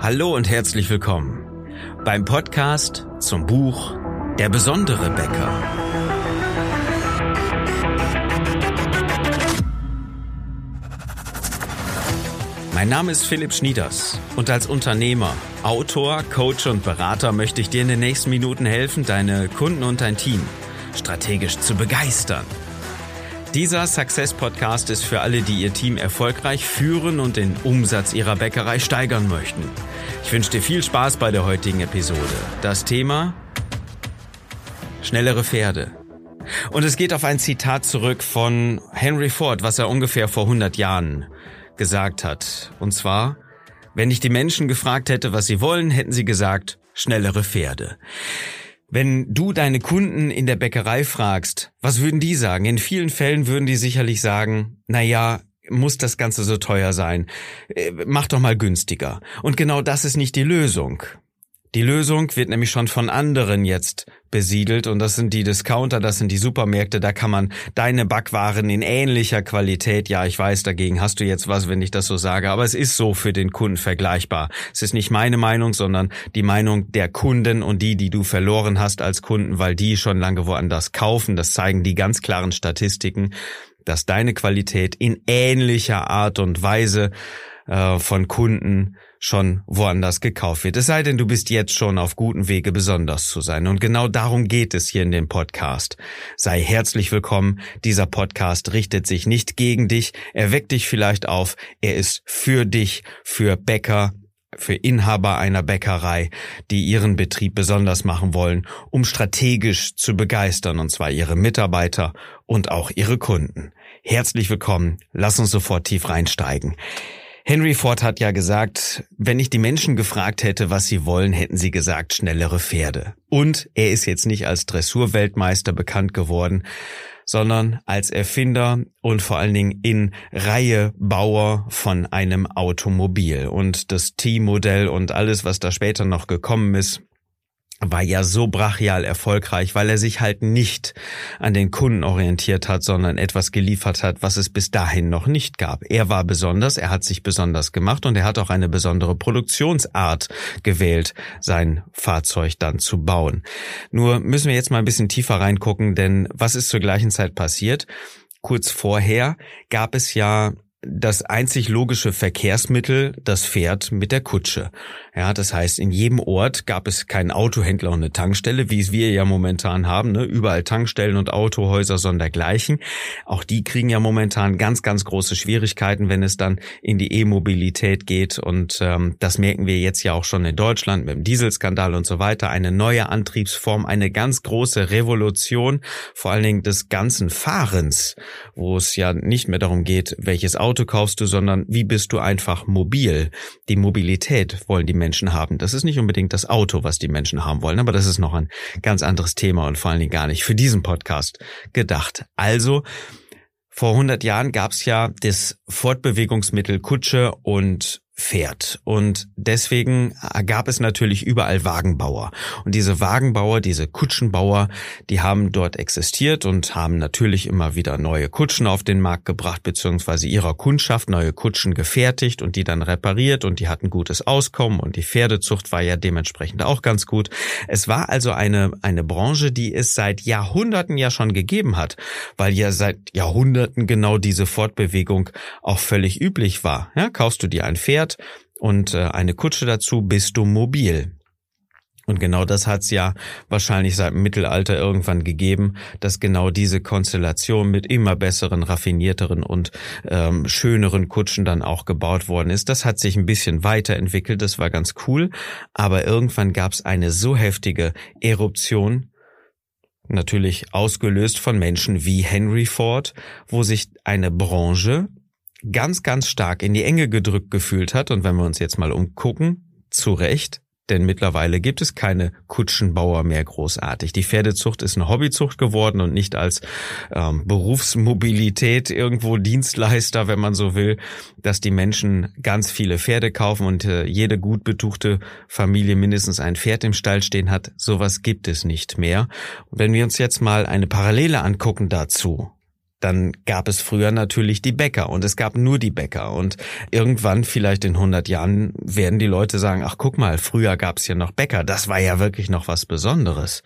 Hallo und herzlich willkommen beim Podcast zum Buch Der besondere Bäcker. Mein Name ist Philipp Schnieders und als Unternehmer, Autor, Coach und Berater möchte ich dir in den nächsten Minuten helfen, deine Kunden und dein Team strategisch zu begeistern. Dieser Success Podcast ist für alle, die ihr Team erfolgreich führen und den Umsatz ihrer Bäckerei steigern möchten. Ich wünsche dir viel Spaß bei der heutigen Episode. Das Thema schnellere Pferde. Und es geht auf ein Zitat zurück von Henry Ford, was er ungefähr vor 100 Jahren gesagt hat. Und zwar, wenn ich die Menschen gefragt hätte, was sie wollen, hätten sie gesagt, schnellere Pferde. Wenn du deine Kunden in der Bäckerei fragst, was würden die sagen? In vielen Fällen würden die sicherlich sagen, na ja, muss das Ganze so teuer sein? Äh, mach doch mal günstiger. Und genau das ist nicht die Lösung. Die Lösung wird nämlich schon von anderen jetzt besiedelt und das sind die Discounter, das sind die Supermärkte, da kann man deine Backwaren in ähnlicher Qualität, ja, ich weiß, dagegen hast du jetzt was, wenn ich das so sage, aber es ist so für den Kunden vergleichbar. Es ist nicht meine Meinung, sondern die Meinung der Kunden und die, die du verloren hast als Kunden, weil die schon lange woanders kaufen. Das zeigen die ganz klaren Statistiken, dass deine Qualität in ähnlicher Art und Weise äh, von Kunden schon woanders gekauft wird. Es sei denn, du bist jetzt schon auf gutem Wege, besonders zu sein. Und genau darum geht es hier in dem Podcast. Sei herzlich willkommen. Dieser Podcast richtet sich nicht gegen dich. Er weckt dich vielleicht auf. Er ist für dich, für Bäcker, für Inhaber einer Bäckerei, die ihren Betrieb besonders machen wollen, um strategisch zu begeistern, und zwar ihre Mitarbeiter und auch ihre Kunden. Herzlich willkommen. Lass uns sofort tief reinsteigen. Henry Ford hat ja gesagt, wenn ich die Menschen gefragt hätte, was sie wollen, hätten sie gesagt, schnellere Pferde. Und er ist jetzt nicht als Dressurweltmeister bekannt geworden, sondern als Erfinder und vor allen Dingen in Reihe Bauer von einem Automobil. Und das T-Modell und alles, was da später noch gekommen ist, war ja so brachial erfolgreich, weil er sich halt nicht an den Kunden orientiert hat, sondern etwas geliefert hat, was es bis dahin noch nicht gab. Er war besonders, er hat sich besonders gemacht und er hat auch eine besondere Produktionsart gewählt, sein Fahrzeug dann zu bauen. Nur müssen wir jetzt mal ein bisschen tiefer reingucken, denn was ist zur gleichen Zeit passiert? Kurz vorher gab es ja das einzig logische Verkehrsmittel das Pferd mit der Kutsche. Ja, das heißt, in jedem Ort gab es keinen Autohändler und eine Tankstelle, wie es wir ja momentan haben, ne? überall Tankstellen und Autohäuser sondergleichen. Auch die kriegen ja momentan ganz, ganz große Schwierigkeiten, wenn es dann in die E-Mobilität geht. Und ähm, das merken wir jetzt ja auch schon in Deutschland mit dem Dieselskandal und so weiter. Eine neue Antriebsform, eine ganz große Revolution, vor allen Dingen des ganzen Fahrens, wo es ja nicht mehr darum geht, welches Auto Auto kaufst du, sondern wie bist du einfach mobil? Die Mobilität wollen die Menschen haben. Das ist nicht unbedingt das Auto, was die Menschen haben wollen, aber das ist noch ein ganz anderes Thema und vor allen Dingen gar nicht für diesen Podcast gedacht. Also, vor 100 Jahren gab es ja das Fortbewegungsmittel Kutsche und fährt. Und deswegen gab es natürlich überall Wagenbauer. Und diese Wagenbauer, diese Kutschenbauer, die haben dort existiert und haben natürlich immer wieder neue Kutschen auf den Markt gebracht, beziehungsweise ihrer Kundschaft neue Kutschen gefertigt und die dann repariert und die hatten gutes Auskommen und die Pferdezucht war ja dementsprechend auch ganz gut. Es war also eine, eine Branche, die es seit Jahrhunderten ja schon gegeben hat, weil ja seit Jahrhunderten genau diese Fortbewegung auch völlig üblich war. Ja, kaufst du dir ein Pferd, Pferd und äh, eine Kutsche dazu, bist du mobil. Und genau das hat's ja wahrscheinlich seit dem Mittelalter irgendwann gegeben, dass genau diese Konstellation mit immer besseren, raffinierteren und ähm, schöneren Kutschen dann auch gebaut worden ist. Das hat sich ein bisschen weiterentwickelt, das war ganz cool, aber irgendwann gab's eine so heftige Eruption, natürlich ausgelöst von Menschen wie Henry Ford, wo sich eine Branche ganz, ganz stark in die Enge gedrückt gefühlt hat. Und wenn wir uns jetzt mal umgucken, zu Recht, denn mittlerweile gibt es keine Kutschenbauer mehr großartig. Die Pferdezucht ist eine Hobbyzucht geworden und nicht als ähm, Berufsmobilität irgendwo Dienstleister, wenn man so will, dass die Menschen ganz viele Pferde kaufen und äh, jede gut betuchte Familie mindestens ein Pferd im Stall stehen hat. Sowas gibt es nicht mehr. Und wenn wir uns jetzt mal eine Parallele angucken dazu, dann gab es früher natürlich die Bäcker und es gab nur die Bäcker und irgendwann vielleicht in 100 Jahren werden die Leute sagen, ach guck mal, früher gab es ja noch Bäcker, das war ja wirklich noch was Besonderes.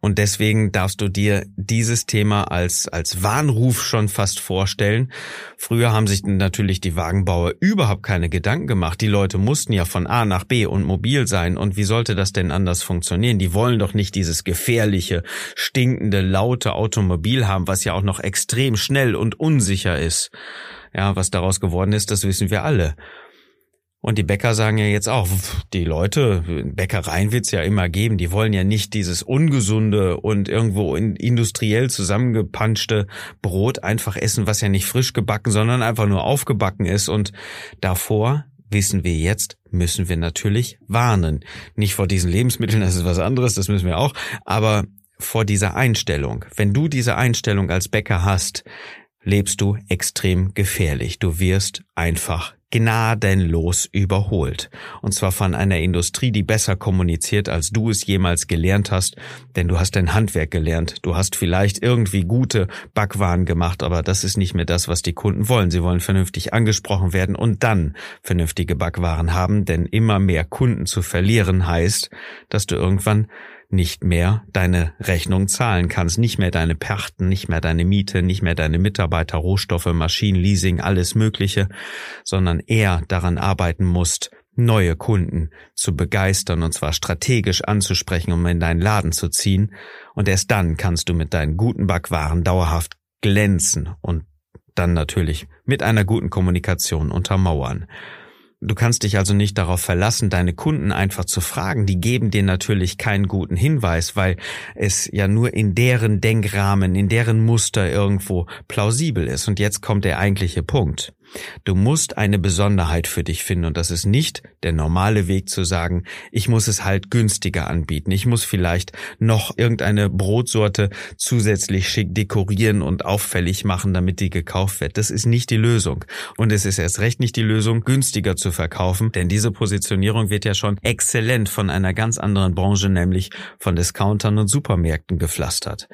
Und deswegen darfst du dir dieses Thema als, als Warnruf schon fast vorstellen. Früher haben sich natürlich die Wagenbauer überhaupt keine Gedanken gemacht. Die Leute mussten ja von A nach B und mobil sein. Und wie sollte das denn anders funktionieren? Die wollen doch nicht dieses gefährliche, stinkende, laute Automobil haben, was ja auch noch extrem schnell und unsicher ist. Ja, was daraus geworden ist, das wissen wir alle. Und die Bäcker sagen ja jetzt auch, die Leute, Bäckereien wird's ja immer geben, die wollen ja nicht dieses ungesunde und irgendwo industriell zusammengepanschte Brot einfach essen, was ja nicht frisch gebacken, sondern einfach nur aufgebacken ist. Und davor wissen wir jetzt, müssen wir natürlich warnen. Nicht vor diesen Lebensmitteln, das ist was anderes, das müssen wir auch, aber vor dieser Einstellung. Wenn du diese Einstellung als Bäcker hast, lebst du extrem gefährlich. Du wirst einfach gnadenlos überholt. Und zwar von einer Industrie, die besser kommuniziert, als du es jemals gelernt hast, denn du hast dein Handwerk gelernt. Du hast vielleicht irgendwie gute Backwaren gemacht, aber das ist nicht mehr das, was die Kunden wollen. Sie wollen vernünftig angesprochen werden und dann vernünftige Backwaren haben, denn immer mehr Kunden zu verlieren heißt, dass du irgendwann nicht mehr deine Rechnung zahlen kannst, nicht mehr deine Perten, nicht mehr deine Miete, nicht mehr deine Mitarbeiter, Rohstoffe, Maschinen, Leasing, alles Mögliche, sondern eher daran arbeiten musst, neue Kunden zu begeistern und zwar strategisch anzusprechen, um in deinen Laden zu ziehen. Und erst dann kannst du mit deinen guten Backwaren dauerhaft glänzen und dann natürlich mit einer guten Kommunikation untermauern. Du kannst dich also nicht darauf verlassen, deine Kunden einfach zu fragen. Die geben dir natürlich keinen guten Hinweis, weil es ja nur in deren Denkrahmen, in deren Muster irgendwo plausibel ist. Und jetzt kommt der eigentliche Punkt. Du musst eine Besonderheit für dich finden und das ist nicht der normale Weg zu sagen, ich muss es halt günstiger anbieten. Ich muss vielleicht noch irgendeine Brotsorte zusätzlich schick dekorieren und auffällig machen, damit die gekauft wird. Das ist nicht die Lösung. Und es ist erst recht nicht die Lösung, günstiger zu verkaufen, denn diese Positionierung wird ja schon exzellent von einer ganz anderen Branche, nämlich von Discountern und Supermärkten gepflastert.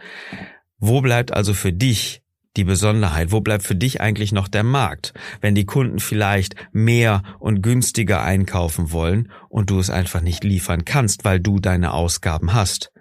Wo bleibt also für dich die Besonderheit? Wo bleibt für dich eigentlich noch der Markt? Wenn die Kunden vielleicht mehr und günstiger einkaufen wollen und du es einfach nicht liefern kannst, weil du deine Ausgaben hast,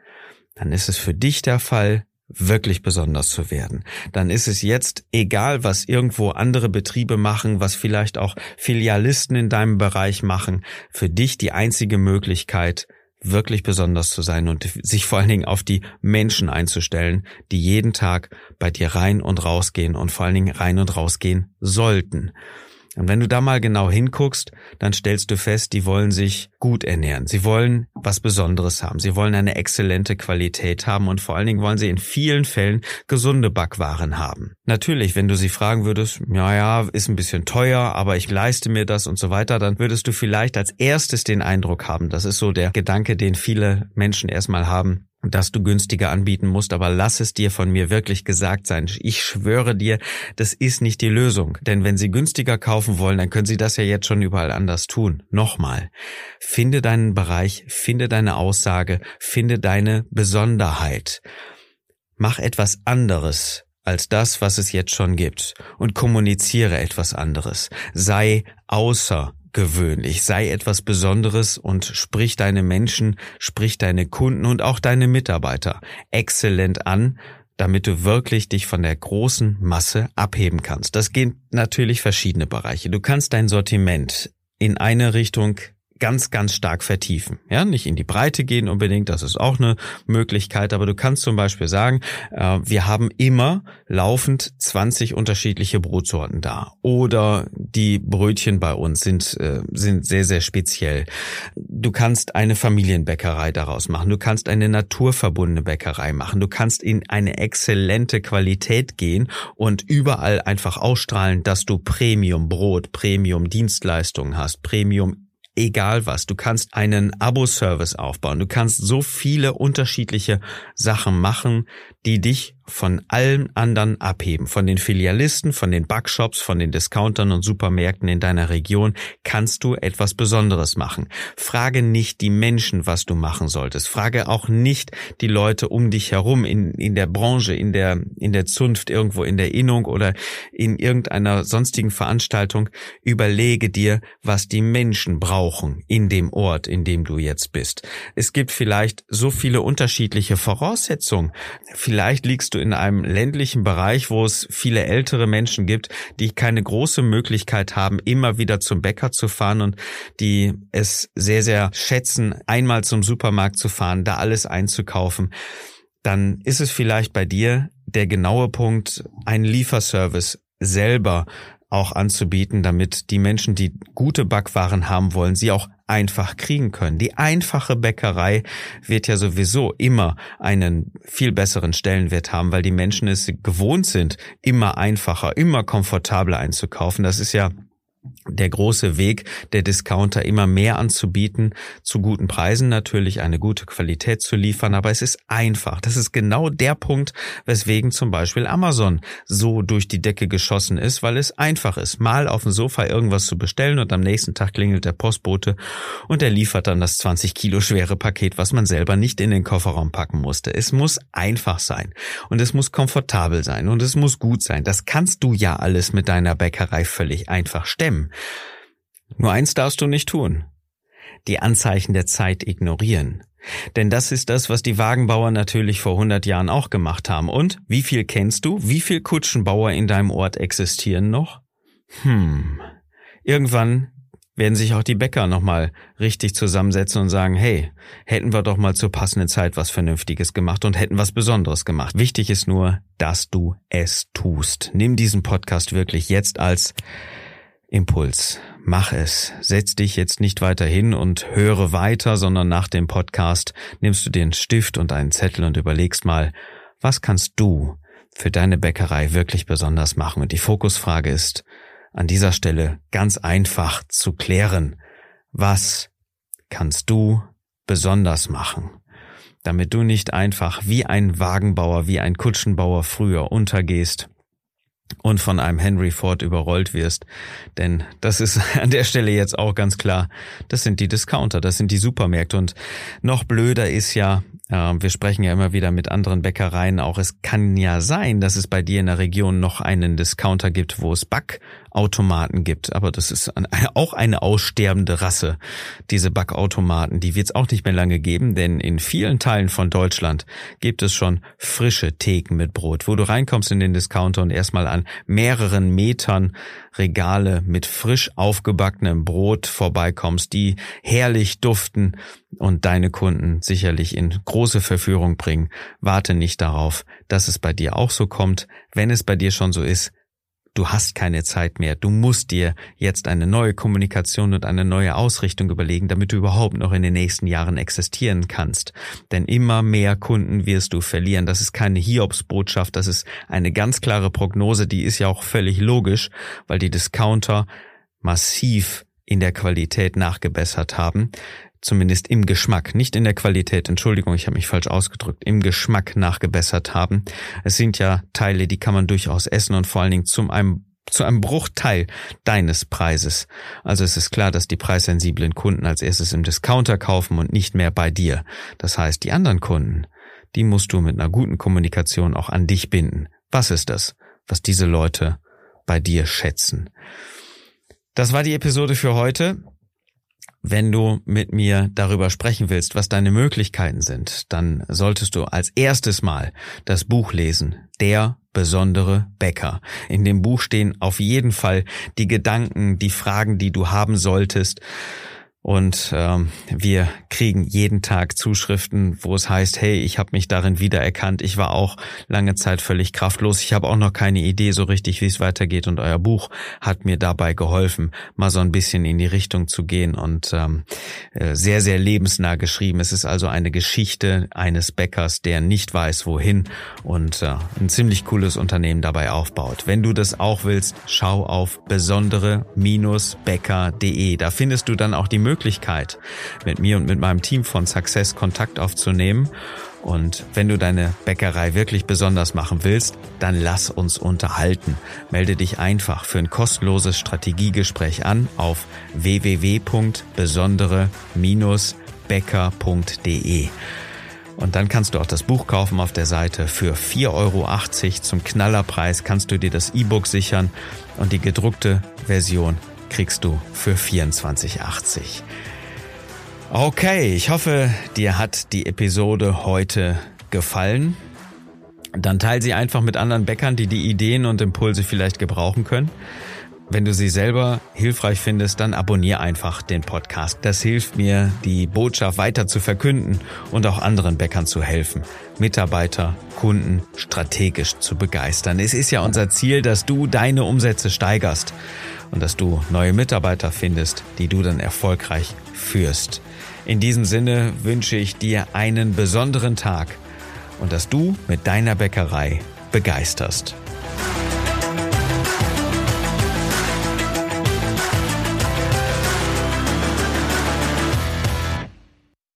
dann ist es für dich der Fall, wirklich besonders zu werden. Dann ist es jetzt egal, was irgendwo andere Betriebe machen, was vielleicht auch Filialisten in deinem Bereich machen, für dich die einzige Möglichkeit, wirklich besonders zu sein und sich vor allen Dingen auf die Menschen einzustellen, die jeden Tag bei dir rein und rausgehen und vor allen Dingen rein und rausgehen sollten. Und wenn du da mal genau hinguckst, dann stellst du fest, die wollen sich gut ernähren. Sie wollen was Besonderes haben. Sie wollen eine exzellente Qualität haben und vor allen Dingen wollen sie in vielen Fällen gesunde Backwaren haben. Natürlich, wenn du sie fragen würdest, ja, ja, ist ein bisschen teuer, aber ich leiste mir das und so weiter, dann würdest du vielleicht als erstes den Eindruck haben, das ist so der Gedanke, den viele Menschen erstmal haben, dass du günstiger anbieten musst, aber lass es dir von mir wirklich gesagt sein. Ich schwöre dir, das ist nicht die Lösung. Denn wenn sie günstiger kaufen wollen, dann können sie das ja jetzt schon überall anders tun. Nochmal. Finde deinen Bereich, finde deine Aussage, finde deine Besonderheit. Mach etwas anderes als das, was es jetzt schon gibt und kommuniziere etwas anderes. Sei außer gewöhnlich, sei etwas Besonderes und sprich deine Menschen, sprich deine Kunden und auch deine Mitarbeiter exzellent an, damit du wirklich dich von der großen Masse abheben kannst. Das geht natürlich verschiedene Bereiche. Du kannst dein Sortiment in eine Richtung ganz, ganz stark vertiefen. Ja, nicht in die Breite gehen unbedingt, das ist auch eine Möglichkeit, aber du kannst zum Beispiel sagen, äh, wir haben immer laufend 20 unterschiedliche Brotsorten da. Oder die Brötchen bei uns sind, äh, sind sehr, sehr speziell. Du kannst eine Familienbäckerei daraus machen. Du kannst eine naturverbundene Bäckerei machen. Du kannst in eine exzellente Qualität gehen und überall einfach ausstrahlen, dass du Premium Brot, Premium Dienstleistungen hast, Premium egal was. Du kannst einen Abo-Service aufbauen. Du kannst so viele unterschiedliche Sachen machen, die dich von allen anderen abheben. Von den Filialisten, von den Backshops, von den Discountern und Supermärkten in deiner Region kannst du etwas Besonderes machen. Frage nicht die Menschen, was du machen solltest. Frage auch nicht die Leute um dich herum in, in der Branche, in der, in der Zunft, irgendwo in der Innung oder in irgendeiner sonstigen Veranstaltung. Überlege dir, was die Menschen brauchen in dem Ort, in dem du jetzt bist. Es gibt vielleicht so viele unterschiedliche Voraussetzungen. Vielleicht liegst du in einem ländlichen Bereich, wo es viele ältere Menschen gibt, die keine große Möglichkeit haben, immer wieder zum Bäcker zu fahren und die es sehr, sehr schätzen, einmal zum Supermarkt zu fahren, da alles einzukaufen, dann ist es vielleicht bei dir der genaue Punkt, einen Lieferservice selber auch anzubieten, damit die Menschen, die gute Backwaren haben wollen, sie auch einfach kriegen können. Die einfache Bäckerei wird ja sowieso immer einen viel besseren Stellenwert haben, weil die Menschen es gewohnt sind, immer einfacher, immer komfortabler einzukaufen. Das ist ja der große Weg der Discounter immer mehr anzubieten, zu guten Preisen natürlich eine gute Qualität zu liefern, aber es ist einfach. Das ist genau der Punkt, weswegen zum Beispiel Amazon so durch die Decke geschossen ist, weil es einfach ist, mal auf dem Sofa irgendwas zu bestellen und am nächsten Tag klingelt der Postbote und er liefert dann das 20 Kilo schwere Paket, was man selber nicht in den Kofferraum packen musste. Es muss einfach sein und es muss komfortabel sein und es muss gut sein. Das kannst du ja alles mit deiner Bäckerei völlig einfach stemmen. Nur eins darfst du nicht tun. Die Anzeichen der Zeit ignorieren. Denn das ist das, was die Wagenbauer natürlich vor 100 Jahren auch gemacht haben. Und wie viel kennst du? Wie viel Kutschenbauer in deinem Ort existieren noch? Hm. Irgendwann werden sich auch die Bäcker nochmal richtig zusammensetzen und sagen, hey, hätten wir doch mal zur passenden Zeit was Vernünftiges gemacht und hätten was Besonderes gemacht. Wichtig ist nur, dass du es tust. Nimm diesen Podcast wirklich jetzt als Impuls. Mach es. Setz dich jetzt nicht weiter hin und höre weiter, sondern nach dem Podcast nimmst du den Stift und einen Zettel und überlegst mal, was kannst du für deine Bäckerei wirklich besonders machen? Und die Fokusfrage ist an dieser Stelle ganz einfach zu klären. Was kannst du besonders machen? Damit du nicht einfach wie ein Wagenbauer, wie ein Kutschenbauer früher untergehst, und von einem Henry Ford überrollt wirst. Denn das ist an der Stelle jetzt auch ganz klar, das sind die Discounter, das sind die Supermärkte. Und noch blöder ist ja, wir sprechen ja immer wieder mit anderen Bäckereien auch, es kann ja sein, dass es bei dir in der Region noch einen Discounter gibt, wo es Back Backautomaten gibt. Aber das ist auch eine aussterbende Rasse, diese Backautomaten. Die wird es auch nicht mehr lange geben, denn in vielen Teilen von Deutschland gibt es schon frische Theken mit Brot, wo du reinkommst in den Discounter und erstmal an mehreren Metern Regale mit frisch aufgebackenem Brot vorbeikommst, die herrlich duften und deine Kunden sicherlich in große Verführung bringen. Warte nicht darauf, dass es bei dir auch so kommt. Wenn es bei dir schon so ist, du hast keine Zeit mehr. Du musst dir jetzt eine neue Kommunikation und eine neue Ausrichtung überlegen, damit du überhaupt noch in den nächsten Jahren existieren kannst. Denn immer mehr Kunden wirst du verlieren. Das ist keine Hiobsbotschaft, das ist eine ganz klare Prognose, die ist ja auch völlig logisch, weil die Discounter massiv in der Qualität nachgebessert haben zumindest im Geschmack, nicht in der Qualität, Entschuldigung, ich habe mich falsch ausgedrückt, im Geschmack nachgebessert haben. Es sind ja Teile, die kann man durchaus essen und vor allen Dingen zum einem zu einem Bruchteil deines Preises. Also es ist klar, dass die preissensiblen Kunden als erstes im Discounter kaufen und nicht mehr bei dir. Das heißt, die anderen Kunden, die musst du mit einer guten Kommunikation auch an dich binden. Was ist das, was diese Leute bei dir schätzen? Das war die Episode für heute. Wenn du mit mir darüber sprechen willst, was deine Möglichkeiten sind, dann solltest du als erstes Mal das Buch lesen, Der besondere Bäcker. In dem Buch stehen auf jeden Fall die Gedanken, die Fragen, die du haben solltest und ähm, wir kriegen jeden Tag Zuschriften, wo es heißt, hey, ich habe mich darin wiedererkannt, ich war auch lange Zeit völlig kraftlos, ich habe auch noch keine Idee so richtig, wie es weitergeht und euer Buch hat mir dabei geholfen, mal so ein bisschen in die Richtung zu gehen und ähm, äh, sehr, sehr lebensnah geschrieben. Es ist also eine Geschichte eines Bäckers, der nicht weiß, wohin und äh, ein ziemlich cooles Unternehmen dabei aufbaut. Wenn du das auch willst, schau auf besondere-bäcker.de. Da findest du dann auch die Möglichkeit, Möglichkeit, mit mir und mit meinem Team von Success Kontakt aufzunehmen Und wenn du deine Bäckerei wirklich besonders machen willst, dann lass uns unterhalten. Melde dich einfach für ein kostenloses Strategiegespräch an auf www.besondere-bäcker.de. Und dann kannst du auch das Buch kaufen auf der Seite. Für 4,80 Euro zum Knallerpreis kannst du dir das E-Book sichern und die gedruckte Version kriegst du für 24,80. Okay, ich hoffe, dir hat die Episode heute gefallen. Dann teil sie einfach mit anderen Bäckern, die die Ideen und Impulse vielleicht gebrauchen können. Wenn du sie selber hilfreich findest, dann abonnier einfach den Podcast. Das hilft mir, die Botschaft weiter zu verkünden und auch anderen Bäckern zu helfen, Mitarbeiter, Kunden strategisch zu begeistern. Es ist ja unser Ziel, dass du deine Umsätze steigerst und dass du neue Mitarbeiter findest, die du dann erfolgreich führst. In diesem Sinne wünsche ich dir einen besonderen Tag und dass du mit deiner Bäckerei begeisterst.